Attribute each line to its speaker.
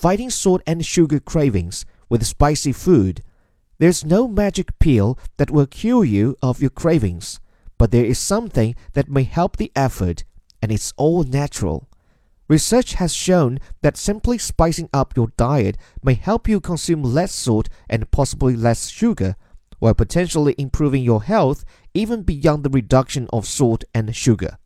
Speaker 1: fighting salt and sugar cravings with spicy food. There's no magic pill that will cure you of your cravings, but there is something that may help the effort, and it's all natural. Research has shown that simply spicing up your diet may help you consume less salt and possibly less sugar, while potentially improving your health even beyond the reduction of salt and sugar.